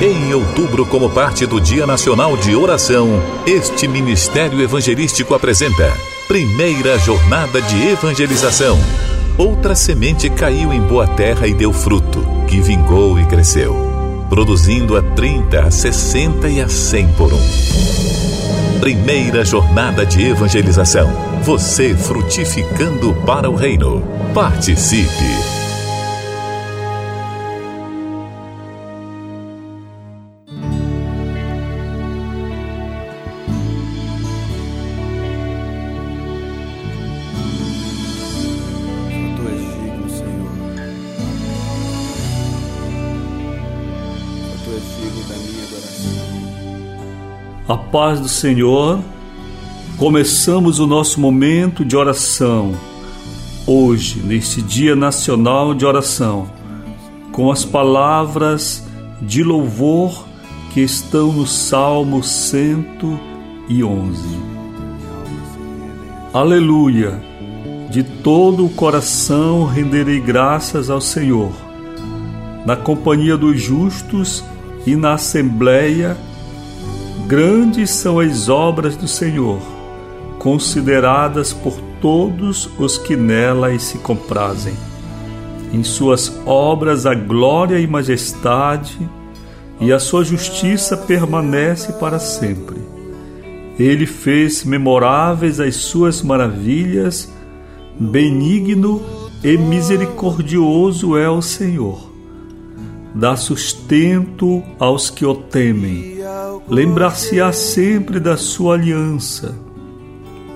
Em outubro, como parte do Dia Nacional de Oração, este Ministério Evangelístico apresenta Primeira Jornada de Evangelização. Outra semente caiu em boa terra e deu fruto, que vingou e cresceu, produzindo a 30, a 60 e a 100 por um. Primeira Jornada de Evangelização. Você frutificando para o Reino. Participe! A paz do Senhor. Começamos o nosso momento de oração hoje, neste Dia Nacional de Oração, com as palavras de louvor que estão no Salmo 111. Aleluia! De todo o coração renderei graças ao Senhor. Na companhia dos justos e na assembleia Grandes são as obras do Senhor, consideradas por todos os que nelas se comprazem. Em suas obras a glória e majestade, e a sua justiça permanece para sempre. Ele fez memoráveis as suas maravilhas, benigno e misericordioso é o Senhor. Dá sustento aos que o temem lembrar-se-á sempre da sua aliança.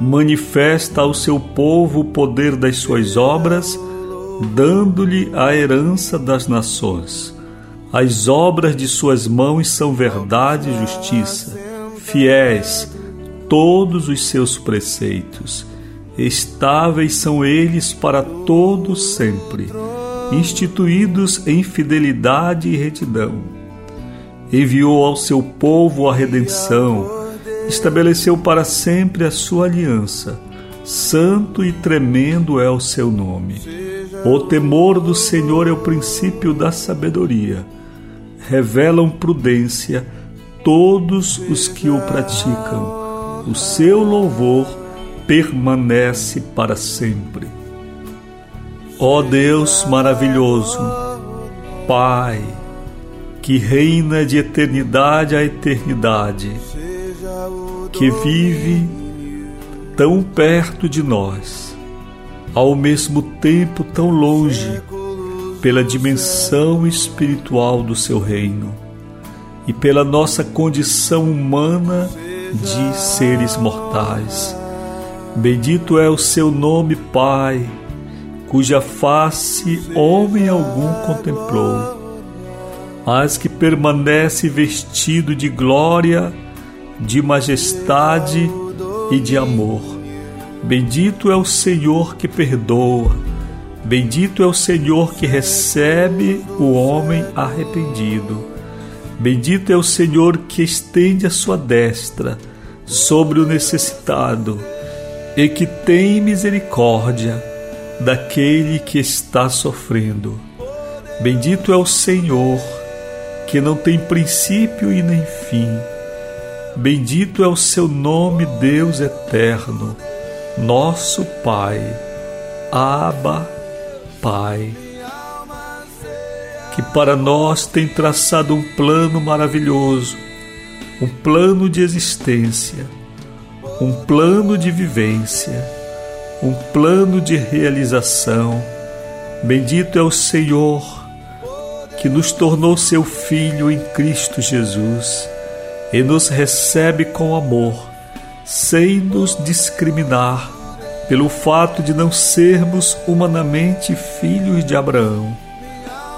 Manifesta ao seu povo o poder das suas obras, dando-lhe a herança das nações. As obras de suas mãos são verdade e justiça, fiéis todos os seus preceitos. Estáveis são eles para todo sempre, instituídos em fidelidade e retidão enviou ao seu povo a redenção, estabeleceu para sempre a sua aliança. Santo e tremendo é o seu nome. O temor do Senhor é o princípio da sabedoria. Revelam prudência todos os que o praticam. O seu louvor permanece para sempre. Ó Deus maravilhoso, Pai, que reina de eternidade a eternidade, que vive tão perto de nós, ao mesmo tempo tão longe, pela dimensão espiritual do seu reino e pela nossa condição humana de seres mortais. Bendito é o seu nome, Pai, cuja face homem algum contemplou mas que permanece vestido de glória, de majestade e de amor. Bendito é o Senhor que perdoa, bendito é o Senhor que recebe o homem arrependido. Bendito é o Senhor que estende a sua destra sobre o necessitado e que tem misericórdia daquele que está sofrendo. Bendito é o Senhor que não tem princípio e nem fim. Bendito é o seu nome, Deus eterno, nosso Pai. Abba, Pai. Que para nós tem traçado um plano maravilhoso, um plano de existência, um plano de vivência, um plano de realização. Bendito é o Senhor que nos tornou seu Filho em Cristo Jesus e nos recebe com amor, sem nos discriminar pelo fato de não sermos humanamente filhos de Abraão,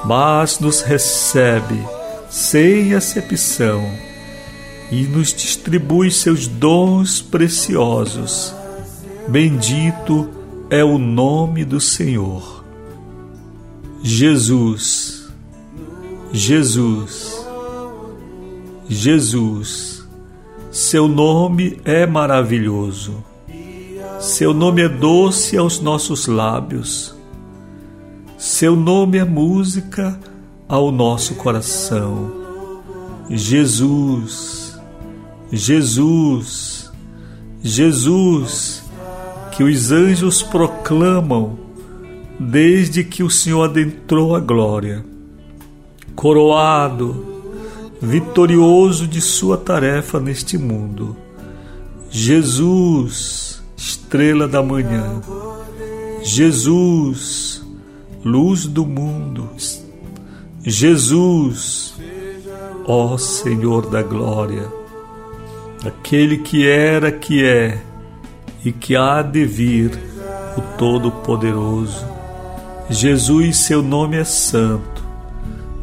mas nos recebe sem acepção e nos distribui seus dons preciosos. Bendito é o nome do Senhor. Jesus Jesus, Jesus, seu nome é maravilhoso, seu nome é doce aos nossos lábios, seu nome é música ao nosso coração. Jesus, Jesus, Jesus, que os anjos proclamam desde que o Senhor adentrou a glória, coroado, vitorioso de sua tarefa neste mundo. Jesus, estrela da manhã, Jesus, luz do mundo, Jesus, ó Senhor da glória, aquele que era, que é e que há de vir, o Todo-Poderoso. Jesus, seu nome é santo,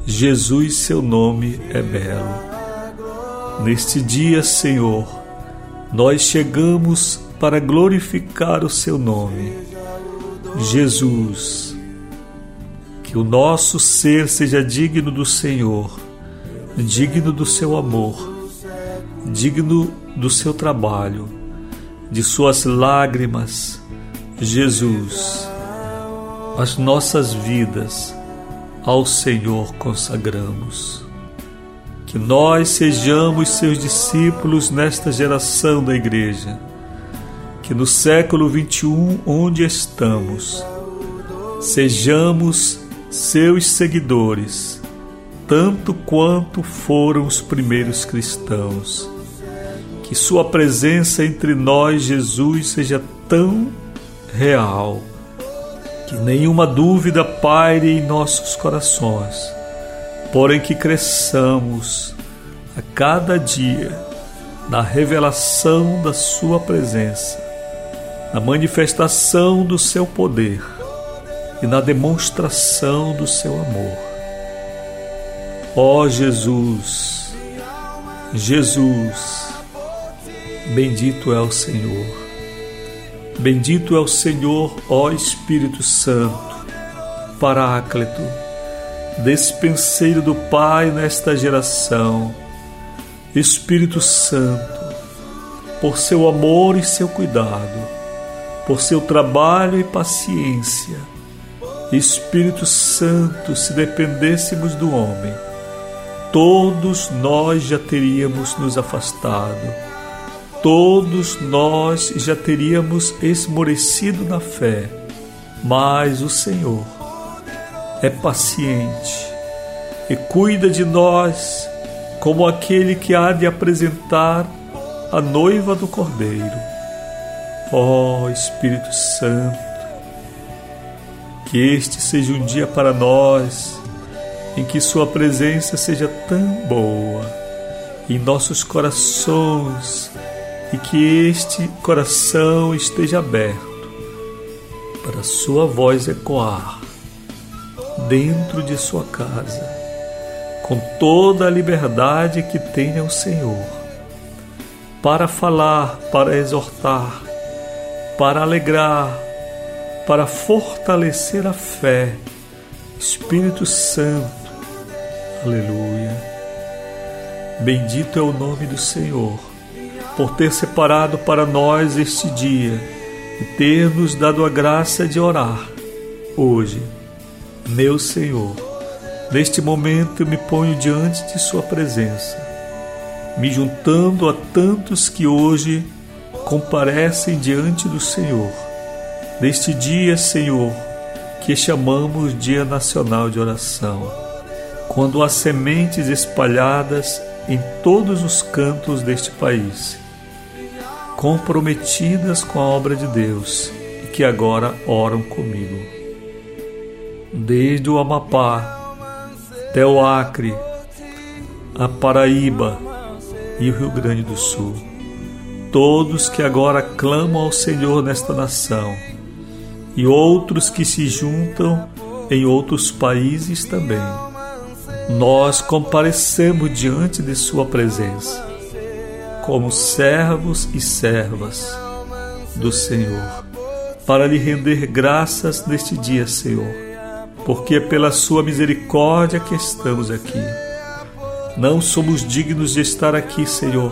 Jesus, seu nome é belo. Neste dia, Senhor, nós chegamos para glorificar o seu nome. Jesus, que o nosso ser seja digno do Senhor, digno do seu amor, digno do seu trabalho, de suas lágrimas. Jesus, as nossas vidas ao Senhor consagramos. Que nós sejamos seus discípulos nesta geração da igreja. Que no século 21, onde estamos, sejamos seus seguidores, tanto quanto foram os primeiros cristãos. Que Sua presença entre nós, Jesus, seja tão real, que nenhuma dúvida paire em nossos corações, porém que cresçamos a cada dia na revelação da Sua presença, na manifestação do Seu poder e na demonstração do seu amor. Ó Jesus, Jesus, bendito é o Senhor. Bendito é o Senhor, ó Espírito Santo, Paráclito, despenseiro do Pai nesta geração. Espírito Santo, por seu amor e seu cuidado, por seu trabalho e paciência, Espírito Santo, se dependêssemos do homem, todos nós já teríamos nos afastado, todos nós já teríamos esmorecido na fé, mas o Senhor é paciente e cuida de nós como aquele que há de apresentar a noiva do Cordeiro. Ó oh, Espírito Santo, que este seja um dia para nós em que Sua presença seja tão boa em nossos corações e que este coração esteja aberto para Sua voz ecoar dentro de Sua casa, com toda a liberdade que tenha o Senhor, para falar, para exortar, para alegrar, para fortalecer a fé. Espírito Santo, aleluia. Bendito é o nome do Senhor, por ter separado para nós este dia e ter nos dado a graça de orar. Hoje, meu Senhor, neste momento eu me ponho diante de Sua presença, me juntando a tantos que hoje comparecem diante do Senhor Neste dia, Senhor, que chamamos Dia Nacional de Oração, quando há sementes espalhadas em todos os cantos deste país, comprometidas com a obra de Deus e que agora oram comigo. Desde o Amapá até o Acre, a Paraíba e o Rio Grande do Sul, todos que agora clamam ao Senhor nesta nação e outros que se juntam em outros países também. Nós comparecemos diante de Sua presença, como servos e servas do Senhor, para lhe render graças neste dia, Senhor, porque é pela Sua misericórdia que estamos aqui. Não somos dignos de estar aqui, Senhor,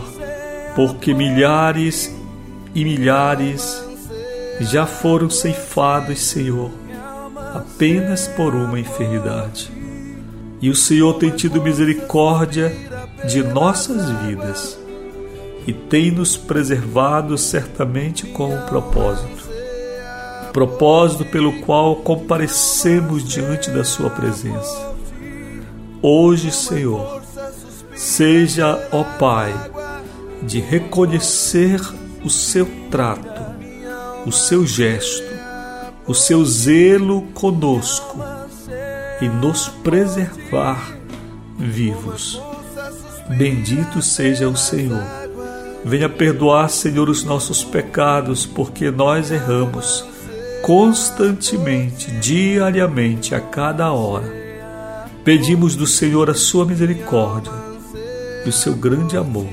porque milhares e milhares já foram ceifados, Senhor, apenas por uma enfermidade. E o Senhor tem tido misericórdia de nossas vidas e tem nos preservado certamente com um propósito. Propósito pelo qual comparecemos diante da Sua presença. Hoje, Senhor, seja, ó Pai, de reconhecer o seu trato, o seu gesto, o seu zelo conosco e nos preservar vivos. Bendito seja o Senhor. Venha perdoar, Senhor, os nossos pecados, porque nós erramos constantemente, diariamente, a cada hora. Pedimos do Senhor a sua misericórdia e o seu grande amor.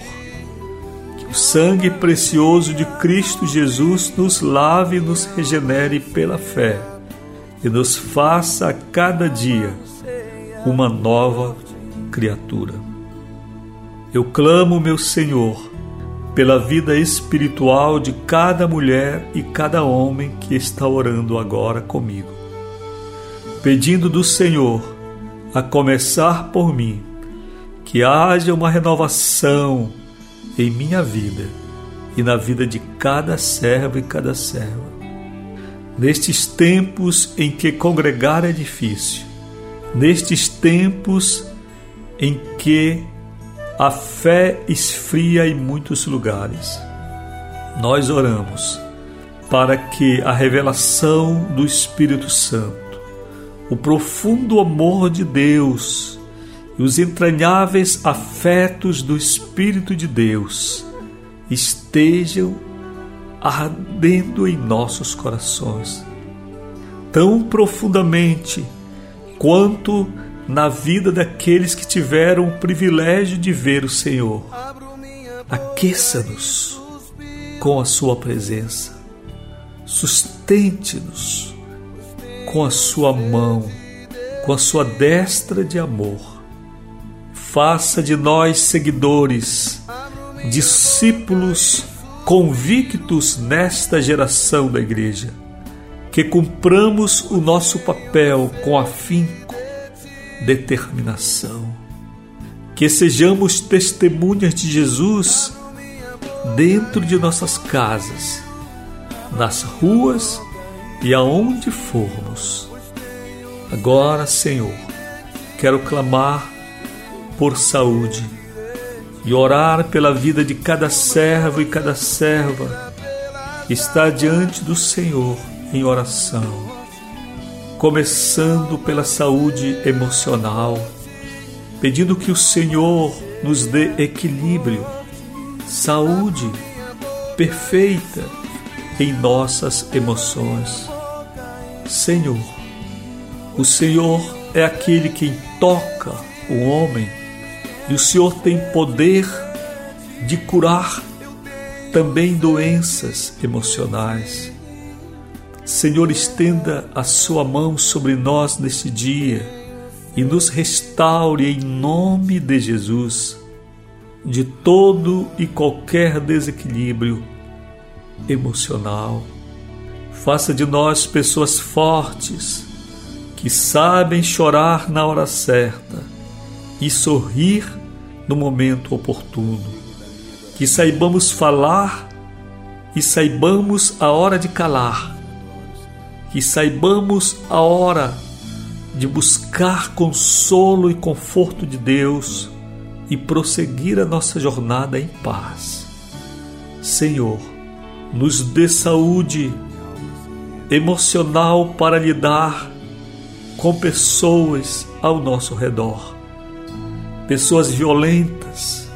Que o sangue precioso de Cristo Jesus nos lave e nos regenere pela fé e nos faça a cada dia uma nova criatura. Eu clamo, meu Senhor, pela vida espiritual de cada mulher e cada homem que está orando agora comigo, pedindo do Senhor, a começar por mim, que haja uma renovação em minha vida e na vida de cada servo e cada serva. Nestes tempos em que congregar é difícil, nestes tempos em que a fé esfria em muitos lugares. Nós oramos para que a revelação do Espírito Santo, o profundo amor de Deus e os entranháveis afetos do Espírito de Deus estejam ardendo em nossos corações, tão profundamente quanto na vida daqueles que tiveram o privilégio de ver o Senhor. Aqueça-nos com a Sua presença, sustente-nos com a Sua mão, com a Sua destra de amor. Faça de nós seguidores, discípulos convictos nesta geração da Igreja, que cumpramos o nosso papel com afinco determinação. Que sejamos testemunhas de Jesus dentro de nossas casas, nas ruas e aonde formos. Agora, Senhor, quero clamar por saúde e orar pela vida de cada servo e cada serva que está diante do Senhor em oração começando pela saúde emocional, pedindo que o Senhor nos dê equilíbrio, saúde perfeita em nossas emoções. Senhor, o Senhor é aquele que toca o homem e o Senhor tem poder de curar também doenças emocionais. Senhor, estenda a sua mão sobre nós neste dia e nos restaure em nome de Jesus de todo e qualquer desequilíbrio emocional. Faça de nós pessoas fortes que sabem chorar na hora certa e sorrir no momento oportuno. Que saibamos falar e saibamos a hora de calar que saibamos a hora de buscar consolo e conforto de Deus e prosseguir a nossa jornada em paz. Senhor, nos dê saúde emocional para lidar com pessoas ao nosso redor, pessoas violentas,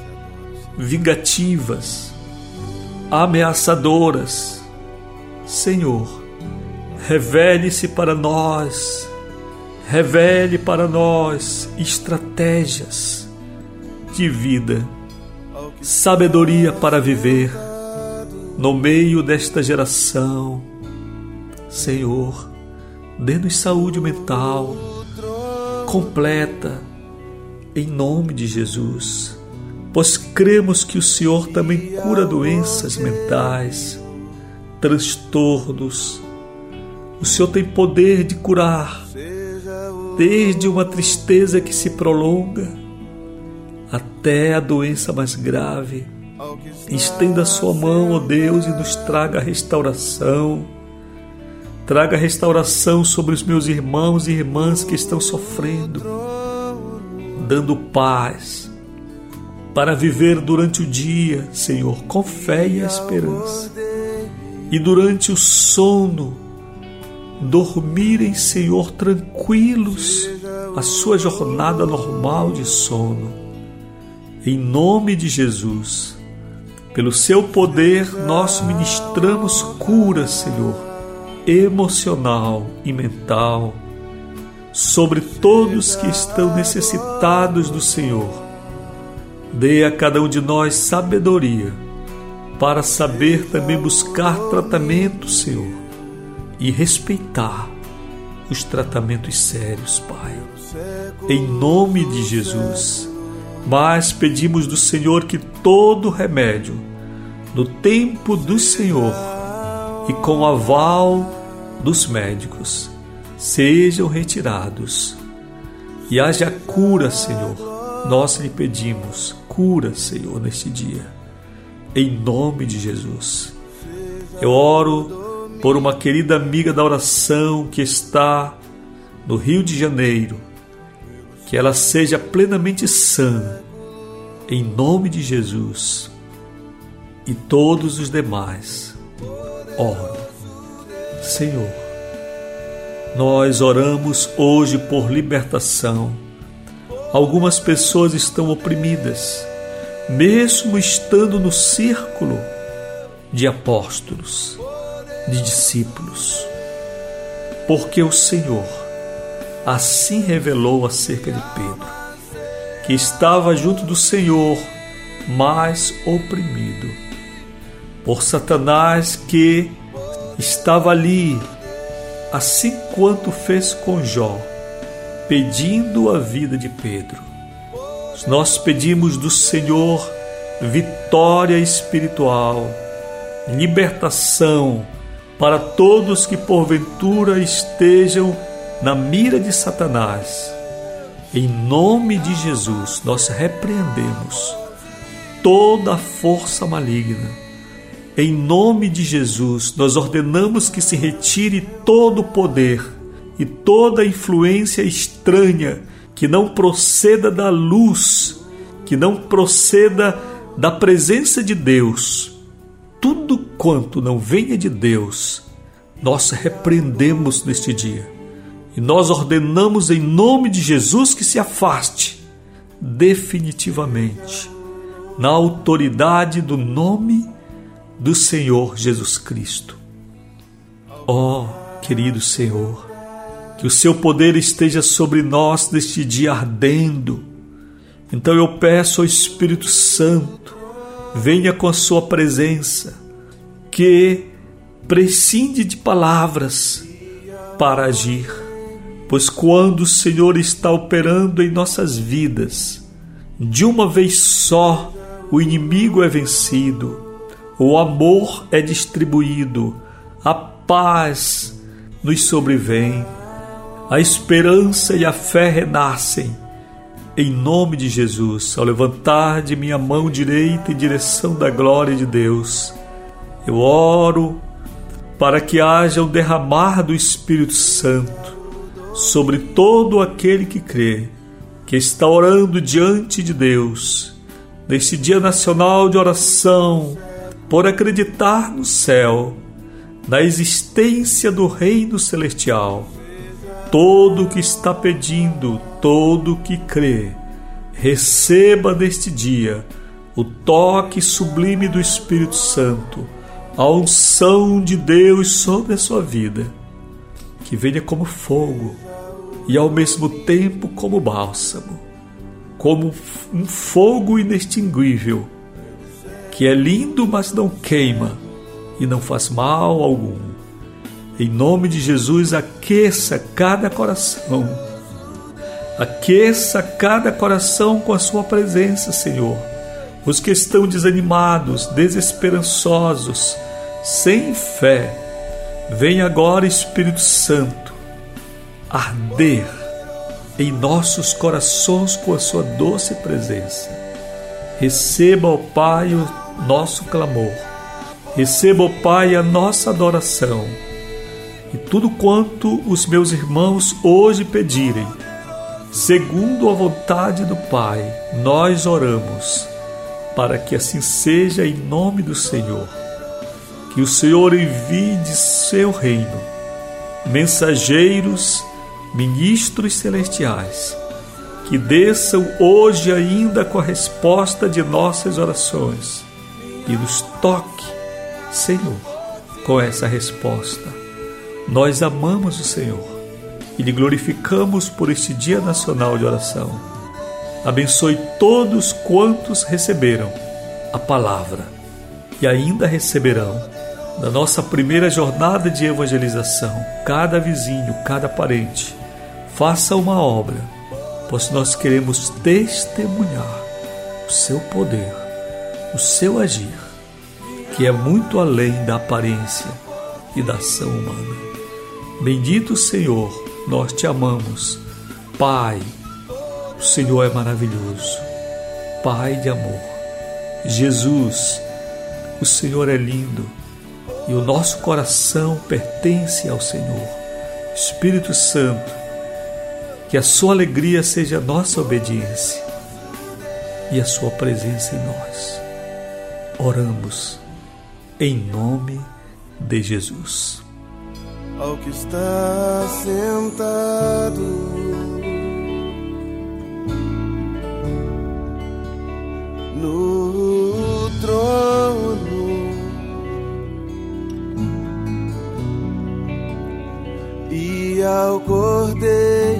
vingativas, ameaçadoras. Senhor, Revele-se para nós, revele para nós estratégias de vida, sabedoria para viver no meio desta geração. Senhor, dê-nos saúde mental completa, em nome de Jesus, pois cremos que o Senhor também cura doenças mentais, transtornos, o Senhor tem poder de curar, desde uma tristeza que se prolonga até a doença mais grave. Estenda a sua mão, ó Deus, e nos traga a restauração. Traga restauração sobre os meus irmãos e irmãs que estão sofrendo, dando paz para viver durante o dia, Senhor, com fé e esperança. E durante o sono, dormirem, Senhor, tranquilos a sua jornada normal de sono. Em nome de Jesus, pelo seu poder, nós ministramos cura, Senhor emocional e mental sobre todos que estão necessitados do Senhor. Dê a cada um de nós sabedoria para saber também buscar tratamento, Senhor, e respeitar os tratamentos sérios, Pai. Em nome de Jesus. Mas pedimos do Senhor que todo remédio, no tempo do Senhor, e com o aval dos médicos sejam retirados e haja cura, Senhor. Nós lhe pedimos cura, Senhor, neste dia, em nome de Jesus. Eu oro por uma querida amiga da oração que está no Rio de Janeiro, que ela seja plenamente sã, em nome de Jesus, e todos os demais oro. Senhor, nós oramos hoje por libertação. Algumas pessoas estão oprimidas, mesmo estando no círculo de apóstolos, de discípulos, porque o Senhor assim revelou acerca de Pedro, que estava junto do Senhor, mas oprimido por Satanás que estava ali, assim quanto fez com Jó, pedindo a vida de Pedro. Nós pedimos do Senhor vitória espiritual, libertação para todos que porventura estejam na mira de Satanás. Em nome de Jesus, nós repreendemos toda a força maligna em nome de Jesus, nós ordenamos que se retire todo o poder e toda influência estranha que não proceda da luz, que não proceda da presença de Deus. Tudo quanto não venha de Deus, nós repreendemos neste dia. E nós ordenamos em nome de Jesus que se afaste definitivamente, na autoridade do nome do Senhor Jesus Cristo. Ó oh, querido Senhor, que o seu poder esteja sobre nós neste dia ardendo. Então eu peço ao Espírito Santo, venha com a sua presença, que prescinde de palavras para agir, pois quando o Senhor está operando em nossas vidas, de uma vez só o inimigo é vencido o amor é distribuído, a paz nos sobrevém, a esperança e a fé renascem. Em nome de Jesus, ao levantar de minha mão direita em direção da glória de Deus, eu oro para que haja o derramar do Espírito Santo sobre todo aquele que crê, que está orando diante de Deus, neste Dia Nacional de Oração por acreditar no céu, na existência do Reino Celestial. Todo o que está pedindo, todo que crê, receba neste dia o toque sublime do Espírito Santo, a unção de Deus sobre a sua vida, que venha como fogo e ao mesmo tempo como bálsamo, como um fogo inextinguível que é lindo, mas não queima e não faz mal algum. Em nome de Jesus, aqueça cada coração. Aqueça cada coração com a sua presença, Senhor. Os que estão desanimados, desesperançosos, sem fé, vem agora, Espírito Santo, arder em nossos corações com a sua doce presença Receba, ó Pai, o nosso clamor. Receba, ó Pai, a nossa adoração. E tudo quanto os meus irmãos hoje pedirem, segundo a vontade do Pai, nós oramos, para que assim seja em nome do Senhor. Que o Senhor envie de seu reino mensageiros, ministros celestiais, que desçam hoje ainda com a resposta de nossas orações e nos toque, Senhor, com essa resposta. Nós amamos o Senhor e lhe glorificamos por este Dia Nacional de Oração. Abençoe todos quantos receberam a palavra e ainda receberão na nossa primeira jornada de evangelização, cada vizinho, cada parente, faça uma obra, pois nós queremos testemunhar o seu poder, o seu agir, que é muito além da aparência e da ação humana. Bendito Senhor, nós te amamos. Pai, o Senhor é maravilhoso. Pai de amor. Jesus, o Senhor é lindo e o nosso coração pertence ao Senhor. Espírito Santo, que a sua alegria seja a nossa obediência e a sua presença em nós. Oramos em nome de Jesus. Ao que está sentado no trono e ao Cordeiro.